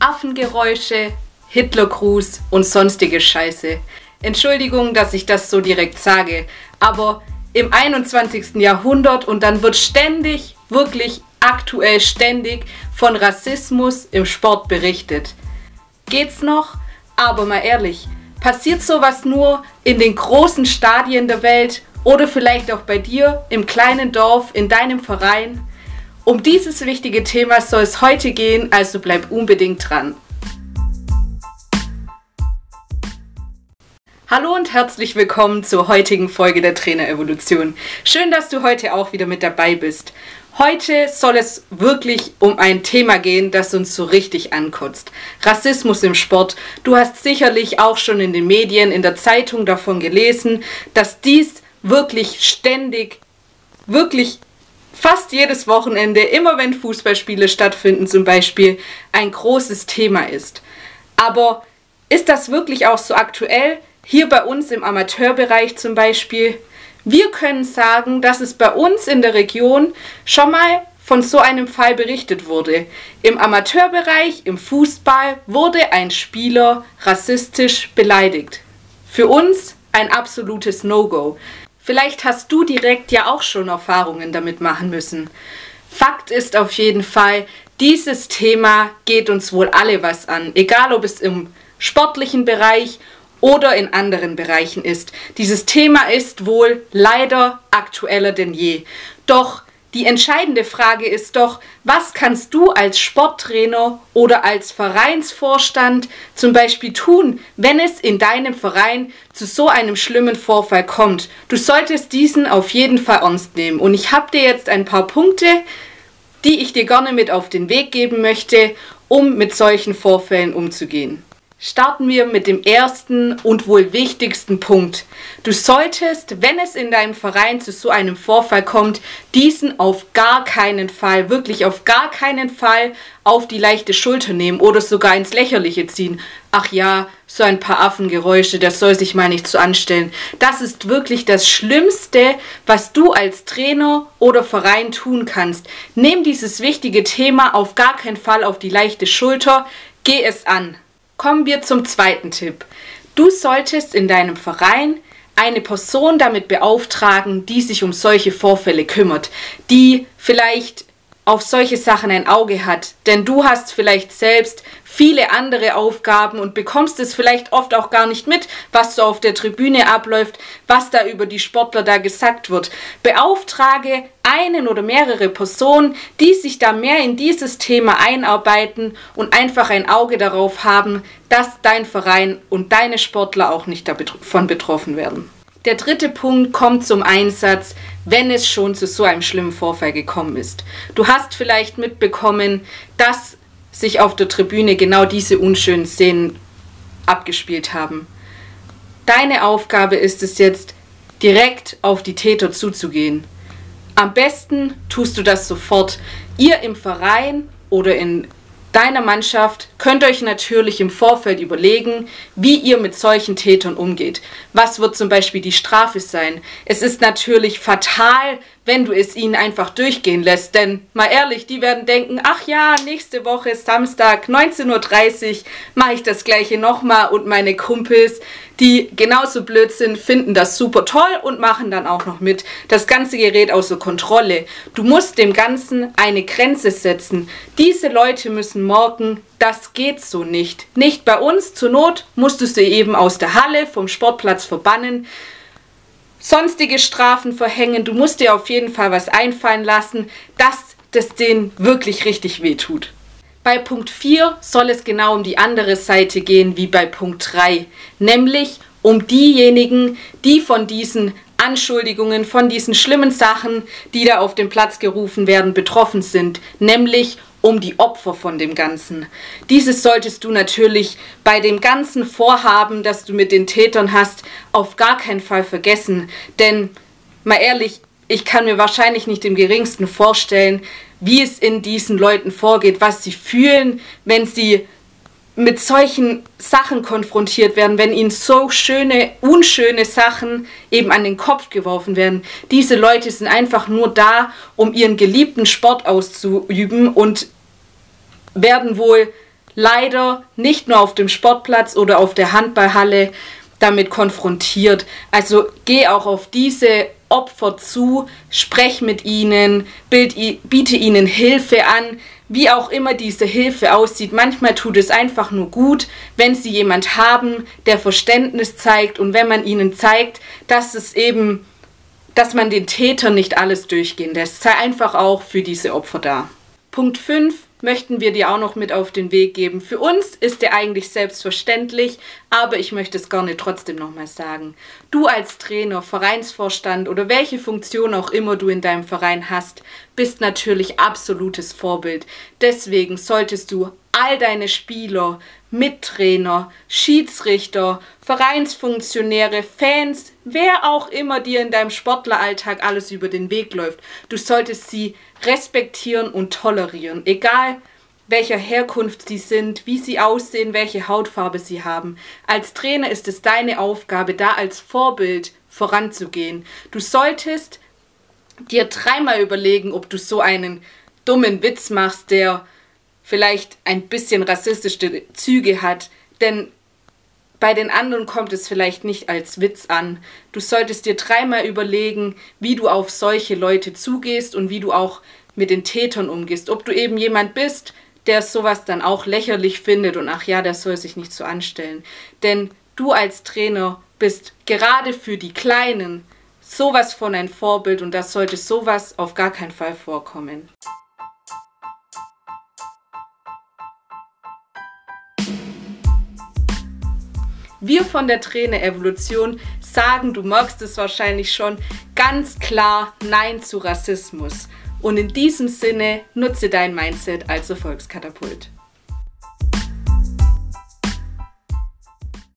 Affengeräusche, Hitlergruß und sonstige Scheiße. Entschuldigung, dass ich das so direkt sage, aber im 21. Jahrhundert und dann wird ständig, wirklich aktuell ständig von Rassismus im Sport berichtet. Geht's noch? Aber mal ehrlich, passiert sowas nur in den großen Stadien der Welt oder vielleicht auch bei dir im kleinen Dorf, in deinem Verein? Um dieses wichtige Thema soll es heute gehen, also bleib unbedingt dran. Hallo und herzlich willkommen zur heutigen Folge der Trainerevolution. Schön, dass du heute auch wieder mit dabei bist. Heute soll es wirklich um ein Thema gehen, das uns so richtig ankotzt. Rassismus im Sport. Du hast sicherlich auch schon in den Medien, in der Zeitung davon gelesen, dass dies wirklich ständig, wirklich fast jedes Wochenende, immer wenn Fußballspiele stattfinden zum Beispiel, ein großes Thema ist. Aber ist das wirklich auch so aktuell? Hier bei uns im Amateurbereich zum Beispiel. Wir können sagen, dass es bei uns in der Region schon mal von so einem Fall berichtet wurde. Im Amateurbereich, im Fußball, wurde ein Spieler rassistisch beleidigt. Für uns ein absolutes No-Go. Vielleicht hast du direkt ja auch schon Erfahrungen damit machen müssen. Fakt ist auf jeden Fall, dieses Thema geht uns wohl alle was an, egal ob es im sportlichen Bereich oder in anderen Bereichen ist. Dieses Thema ist wohl leider aktueller denn je. Doch die entscheidende Frage ist doch, was kannst du als Sporttrainer oder als Vereinsvorstand zum Beispiel tun, wenn es in deinem Verein zu so einem schlimmen Vorfall kommt? Du solltest diesen auf jeden Fall ernst nehmen. Und ich habe dir jetzt ein paar Punkte, die ich dir gerne mit auf den Weg geben möchte, um mit solchen Vorfällen umzugehen. Starten wir mit dem ersten und wohl wichtigsten Punkt. Du solltest, wenn es in deinem Verein zu so einem Vorfall kommt, diesen auf gar keinen Fall, wirklich auf gar keinen Fall auf die leichte Schulter nehmen oder sogar ins Lächerliche ziehen. Ach ja, so ein paar Affengeräusche, das soll sich mal nicht so anstellen. Das ist wirklich das Schlimmste, was du als Trainer oder Verein tun kannst. Nimm dieses wichtige Thema auf gar keinen Fall auf die leichte Schulter, geh es an. Kommen wir zum zweiten Tipp. Du solltest in deinem Verein eine Person damit beauftragen, die sich um solche Vorfälle kümmert, die vielleicht auf solche Sachen ein Auge hat. Denn du hast vielleicht selbst viele andere Aufgaben und bekommst es vielleicht oft auch gar nicht mit, was so auf der Tribüne abläuft, was da über die Sportler da gesagt wird. Beauftrage einen oder mehrere Personen, die sich da mehr in dieses Thema einarbeiten und einfach ein Auge darauf haben, dass dein Verein und deine Sportler auch nicht davon betroffen werden. Der dritte Punkt kommt zum Einsatz, wenn es schon zu so einem schlimmen Vorfall gekommen ist. Du hast vielleicht mitbekommen, dass sich auf der Tribüne genau diese unschönen Szenen abgespielt haben. Deine Aufgabe ist es jetzt, direkt auf die Täter zuzugehen. Am besten tust du das sofort. Ihr im Verein oder in deiner Mannschaft könnt euch natürlich im Vorfeld überlegen, wie ihr mit solchen Tätern umgeht. Was wird zum Beispiel die Strafe sein? Es ist natürlich fatal, wenn du es ihnen einfach durchgehen lässt. Denn mal ehrlich, die werden denken, ach ja, nächste Woche Samstag 19.30 Uhr mache ich das gleiche nochmal und meine Kumpels, die genauso blöd sind, finden das super toll und machen dann auch noch mit. Das ganze gerät außer Kontrolle. Du musst dem Ganzen eine Grenze setzen. Diese Leute müssen morgen, das geht so nicht. Nicht bei uns. Zur Not musst du eben aus der Halle, vom Sportplatz verbannen sonstige Strafen verhängen. Du musst dir auf jeden Fall was einfallen lassen, dass das denen wirklich richtig wehtut. Bei Punkt 4 soll es genau um die andere Seite gehen wie bei Punkt 3, nämlich um diejenigen, die von diesen Anschuldigungen, von diesen schlimmen Sachen, die da auf den Platz gerufen werden, betroffen sind, nämlich um die Opfer von dem Ganzen. Dieses solltest du natürlich bei dem ganzen Vorhaben, das du mit den Tätern hast, auf gar keinen Fall vergessen. Denn, mal ehrlich, ich kann mir wahrscheinlich nicht im geringsten vorstellen, wie es in diesen Leuten vorgeht, was sie fühlen, wenn sie mit solchen Sachen konfrontiert werden, wenn ihnen so schöne, unschöne Sachen eben an den Kopf geworfen werden. Diese Leute sind einfach nur da, um ihren geliebten Sport auszuüben und werden wohl leider nicht nur auf dem Sportplatz oder auf der Handballhalle damit konfrontiert. Also geh auch auf diese Opfer zu, sprech mit ihnen, biete ihnen Hilfe an, wie auch immer diese Hilfe aussieht. Manchmal tut es einfach nur gut, wenn sie jemand haben, der Verständnis zeigt und wenn man ihnen zeigt, dass es eben, dass man den Täter nicht alles durchgehen lässt. Sei einfach auch für diese Opfer da. Punkt 5 möchten wir dir auch noch mit auf den Weg geben. Für uns ist der eigentlich selbstverständlich, aber ich möchte es gerne trotzdem nochmal sagen. Du als Trainer, Vereinsvorstand oder welche Funktion auch immer du in deinem Verein hast, bist natürlich absolutes Vorbild. Deswegen solltest du all deine Spieler, Mittrainer, Schiedsrichter, Vereinsfunktionäre, Fans, wer auch immer dir in deinem Sportleralltag alles über den Weg läuft, du solltest sie respektieren und tolerieren, egal welcher Herkunft sie sind, wie sie aussehen, welche Hautfarbe sie haben. Als Trainer ist es deine Aufgabe, da als Vorbild voranzugehen. Du solltest dir dreimal überlegen, ob du so einen dummen Witz machst, der vielleicht ein bisschen rassistische Züge hat, denn bei den anderen kommt es vielleicht nicht als Witz an. Du solltest dir dreimal überlegen, wie du auf solche Leute zugehst und wie du auch mit den Tätern umgehst. Ob du eben jemand bist, der sowas dann auch lächerlich findet und ach ja, der soll sich nicht so anstellen. Denn du als Trainer bist gerade für die Kleinen sowas von ein Vorbild und das sollte sowas auf gar keinen Fall vorkommen. Wir von der Trainer-Evolution sagen, du merkst es wahrscheinlich schon, ganz klar Nein zu Rassismus. Und in diesem Sinne nutze dein Mindset als Erfolgskatapult.